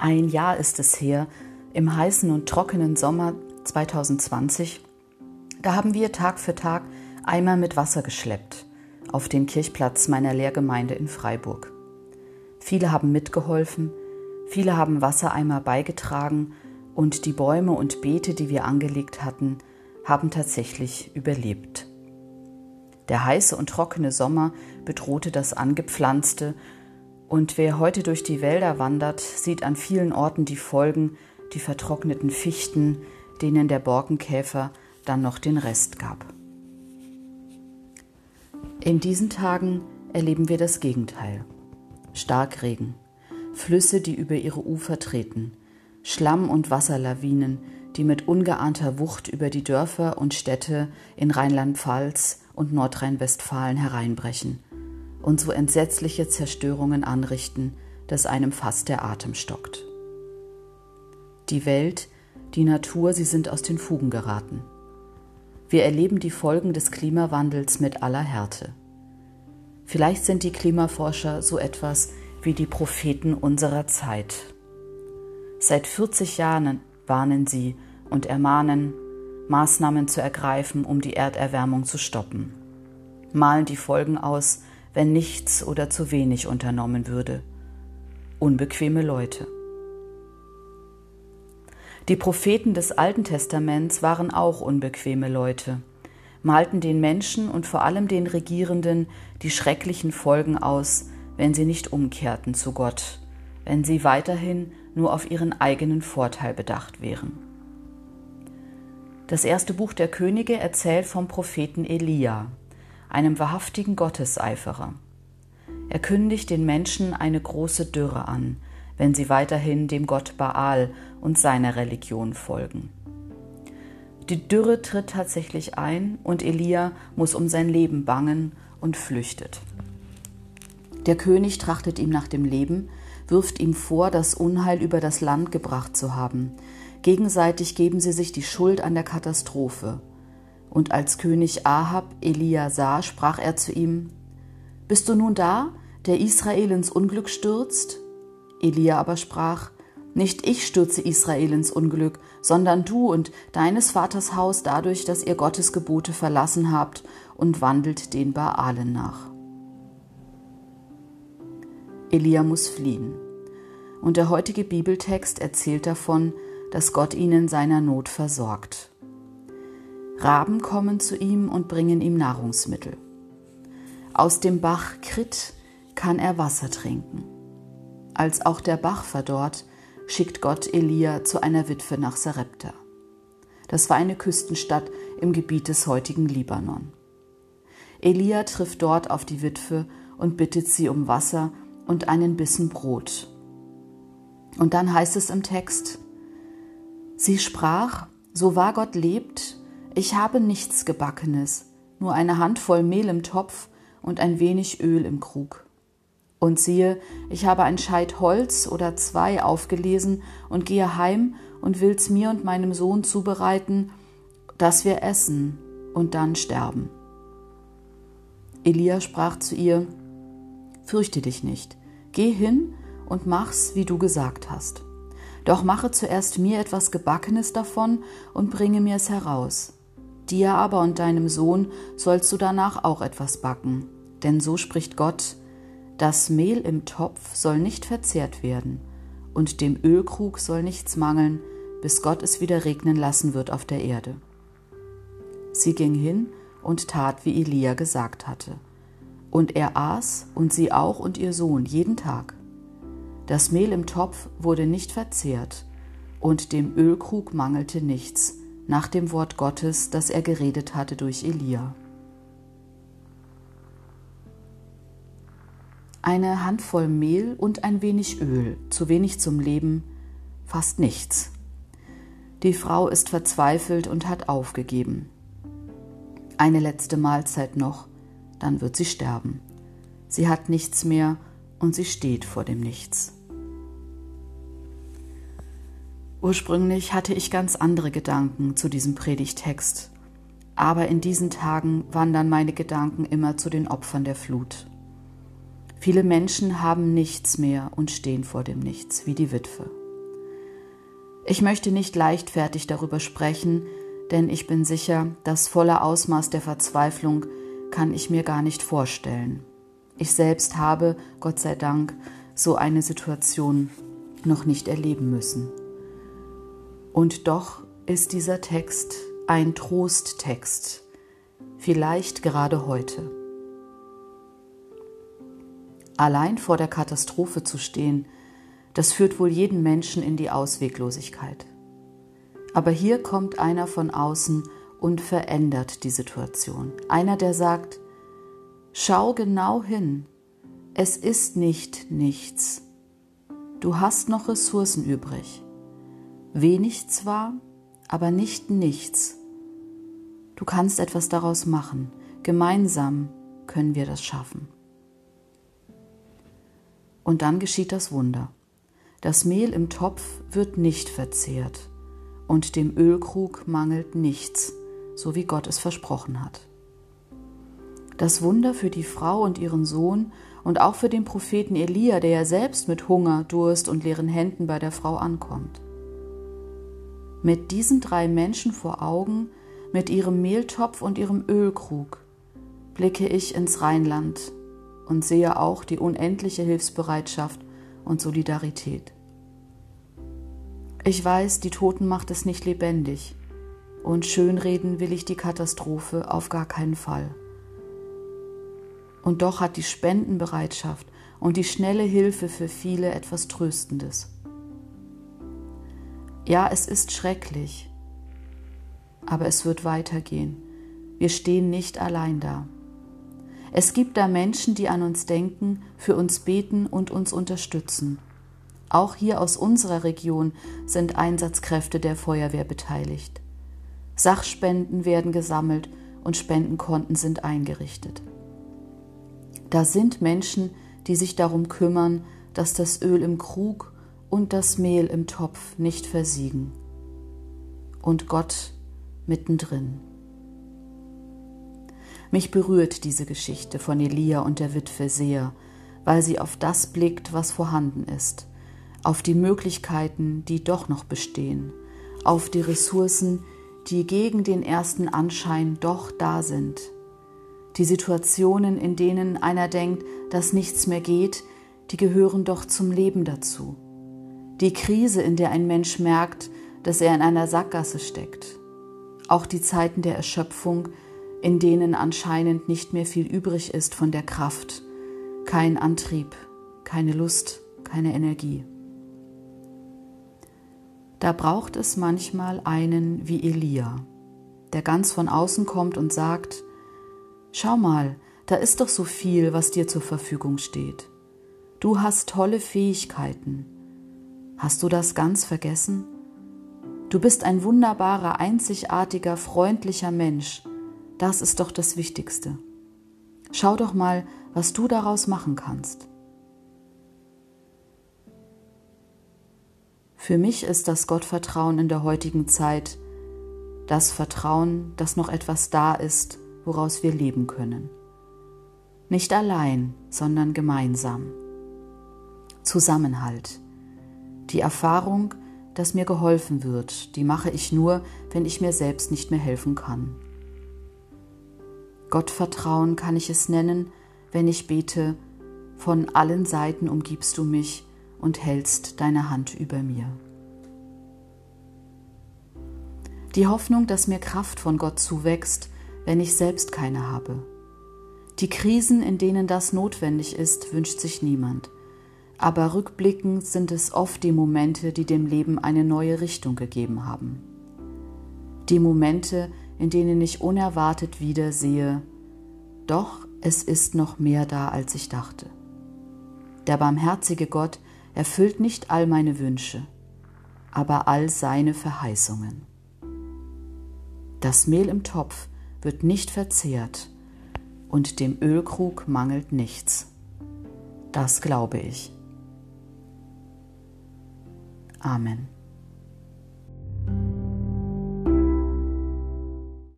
Ein Jahr ist es her, im heißen und trockenen Sommer 2020, da haben wir Tag für Tag Eimer mit Wasser geschleppt auf den Kirchplatz meiner Lehrgemeinde in Freiburg. Viele haben mitgeholfen, viele haben Wassereimer beigetragen und die Bäume und Beete, die wir angelegt hatten, haben tatsächlich überlebt. Der heiße und trockene Sommer bedrohte das Angepflanzte und wer heute durch die Wälder wandert, sieht an vielen Orten die Folgen, die vertrockneten Fichten, denen der Borkenkäfer dann noch den Rest gab. In diesen Tagen erleben wir das Gegenteil. Starkregen, Flüsse, die über ihre Ufer treten, Schlamm- und Wasserlawinen, die mit ungeahnter Wucht über die Dörfer und Städte in Rheinland-Pfalz und Nordrhein-Westfalen hereinbrechen und so entsetzliche Zerstörungen anrichten, dass einem fast der Atem stockt. Die Welt, die Natur, sie sind aus den Fugen geraten. Wir erleben die Folgen des Klimawandels mit aller Härte. Vielleicht sind die Klimaforscher so etwas wie die Propheten unserer Zeit. Seit 40 Jahren warnen sie und ermahnen, Maßnahmen zu ergreifen, um die Erderwärmung zu stoppen, malen die Folgen aus, wenn nichts oder zu wenig unternommen würde. Unbequeme Leute. Die Propheten des Alten Testaments waren auch unbequeme Leute, malten den Menschen und vor allem den Regierenden die schrecklichen Folgen aus, wenn sie nicht umkehrten zu Gott, wenn sie weiterhin nur auf ihren eigenen Vorteil bedacht wären. Das erste Buch der Könige erzählt vom Propheten Elia, einem wahrhaftigen Gotteseiferer. Er kündigt den Menschen eine große Dürre an, wenn sie weiterhin dem Gott Baal und seiner Religion folgen. Die Dürre tritt tatsächlich ein und Elia muss um sein Leben bangen und flüchtet. Der König trachtet ihm nach dem Leben, wirft ihm vor, das Unheil über das Land gebracht zu haben. Gegenseitig geben sie sich die Schuld an der Katastrophe. Und als König Ahab Elia sah, sprach er zu ihm, Bist du nun da, der Israel ins Unglück stürzt? Elia aber sprach, Nicht ich stürze Israel ins Unglück, sondern du und deines Vaters Haus dadurch, dass ihr Gottes Gebote verlassen habt und wandelt den Baalen nach. Elia muss fliehen. Und der heutige Bibeltext erzählt davon, dass Gott ihn in seiner Not versorgt. Raben kommen zu ihm und bringen ihm Nahrungsmittel. Aus dem Bach Krit kann er Wasser trinken. Als auch der Bach verdorrt, schickt Gott Elia zu einer Witwe nach Sarepta. Das war eine Küstenstadt im Gebiet des heutigen Libanon. Elia trifft dort auf die Witwe und bittet sie um Wasser und einen Bissen Brot. Und dann heißt es im Text, sie sprach, so wahr Gott lebt, ich habe nichts Gebackenes, nur eine Handvoll Mehl im Topf und ein wenig Öl im Krug. Und siehe, ich habe ein Scheit Holz oder zwei aufgelesen und gehe heim und will's mir und meinem Sohn zubereiten, dass wir essen und dann sterben. Elia sprach zu ihr, Fürchte dich nicht, geh hin und mach's, wie du gesagt hast. Doch mache zuerst mir etwas Gebackenes davon und bringe mir's heraus Dir aber und deinem Sohn sollst du danach auch etwas backen. Denn so spricht Gott, das Mehl im Topf soll nicht verzehrt werden, und dem Ölkrug soll nichts mangeln, bis Gott es wieder regnen lassen wird auf der Erde. Sie ging hin und tat, wie Elia gesagt hatte. Und er aß, und sie auch und ihr Sohn, jeden Tag. Das Mehl im Topf wurde nicht verzehrt, und dem Ölkrug mangelte nichts, nach dem Wort Gottes, das er geredet hatte durch Elia. Eine Handvoll Mehl und ein wenig Öl, zu wenig zum Leben, fast nichts. Die Frau ist verzweifelt und hat aufgegeben. Eine letzte Mahlzeit noch, dann wird sie sterben. Sie hat nichts mehr und sie steht vor dem Nichts. Ursprünglich hatte ich ganz andere Gedanken zu diesem Predigtext, aber in diesen Tagen wandern meine Gedanken immer zu den Opfern der Flut. Viele Menschen haben nichts mehr und stehen vor dem Nichts, wie die Witwe. Ich möchte nicht leichtfertig darüber sprechen, denn ich bin sicher, das volle Ausmaß der Verzweiflung kann ich mir gar nicht vorstellen. Ich selbst habe, Gott sei Dank, so eine Situation noch nicht erleben müssen. Und doch ist dieser Text ein Trosttext, vielleicht gerade heute. Allein vor der Katastrophe zu stehen, das führt wohl jeden Menschen in die Ausweglosigkeit. Aber hier kommt einer von außen und verändert die Situation. Einer, der sagt, schau genau hin, es ist nicht nichts. Du hast noch Ressourcen übrig. Wenig zwar, aber nicht nichts. Du kannst etwas daraus machen. Gemeinsam können wir das schaffen. Und dann geschieht das Wunder. Das Mehl im Topf wird nicht verzehrt und dem Ölkrug mangelt nichts, so wie Gott es versprochen hat. Das Wunder für die Frau und ihren Sohn und auch für den Propheten Elia, der ja selbst mit Hunger, Durst und leeren Händen bei der Frau ankommt. Mit diesen drei Menschen vor Augen, mit ihrem Mehltopf und ihrem Ölkrug, blicke ich ins Rheinland und sehe auch die unendliche Hilfsbereitschaft und Solidarität. Ich weiß, die Toten macht es nicht lebendig, und schönreden will ich die Katastrophe auf gar keinen Fall. Und doch hat die Spendenbereitschaft und die schnelle Hilfe für viele etwas Tröstendes. Ja, es ist schrecklich, aber es wird weitergehen. Wir stehen nicht allein da. Es gibt da Menschen, die an uns denken, für uns beten und uns unterstützen. Auch hier aus unserer Region sind Einsatzkräfte der Feuerwehr beteiligt. Sachspenden werden gesammelt und Spendenkonten sind eingerichtet. Da sind Menschen, die sich darum kümmern, dass das Öl im Krug und das Mehl im Topf nicht versiegen. Und Gott mittendrin. Mich berührt diese Geschichte von Elia und der Witwe sehr, weil sie auf das blickt, was vorhanden ist, auf die Möglichkeiten, die doch noch bestehen, auf die Ressourcen, die gegen den ersten Anschein doch da sind. Die Situationen, in denen einer denkt, dass nichts mehr geht, die gehören doch zum Leben dazu. Die Krise, in der ein Mensch merkt, dass er in einer Sackgasse steckt. Auch die Zeiten der Erschöpfung, in denen anscheinend nicht mehr viel übrig ist von der Kraft, kein Antrieb, keine Lust, keine Energie. Da braucht es manchmal einen wie Elia, der ganz von außen kommt und sagt, Schau mal, da ist doch so viel, was dir zur Verfügung steht. Du hast tolle Fähigkeiten. Hast du das ganz vergessen? Du bist ein wunderbarer, einzigartiger, freundlicher Mensch, das ist doch das Wichtigste. Schau doch mal, was du daraus machen kannst. Für mich ist das Gottvertrauen in der heutigen Zeit das Vertrauen, dass noch etwas da ist, woraus wir leben können. Nicht allein, sondern gemeinsam. Zusammenhalt. Die Erfahrung, dass mir geholfen wird, die mache ich nur, wenn ich mir selbst nicht mehr helfen kann. Gottvertrauen kann ich es nennen, wenn ich bete, von allen Seiten umgibst du mich und hältst deine Hand über mir. Die Hoffnung, dass mir Kraft von Gott zuwächst, wenn ich selbst keine habe. Die Krisen, in denen das notwendig ist, wünscht sich niemand. Aber rückblickend sind es oft die Momente, die dem Leben eine neue Richtung gegeben haben. Die Momente, in denen ich unerwartet wieder sehe, doch es ist noch mehr da, als ich dachte. Der barmherzige Gott erfüllt nicht all meine Wünsche, aber all seine Verheißungen. Das Mehl im Topf wird nicht verzehrt und dem Ölkrug mangelt nichts. Das glaube ich. Amen.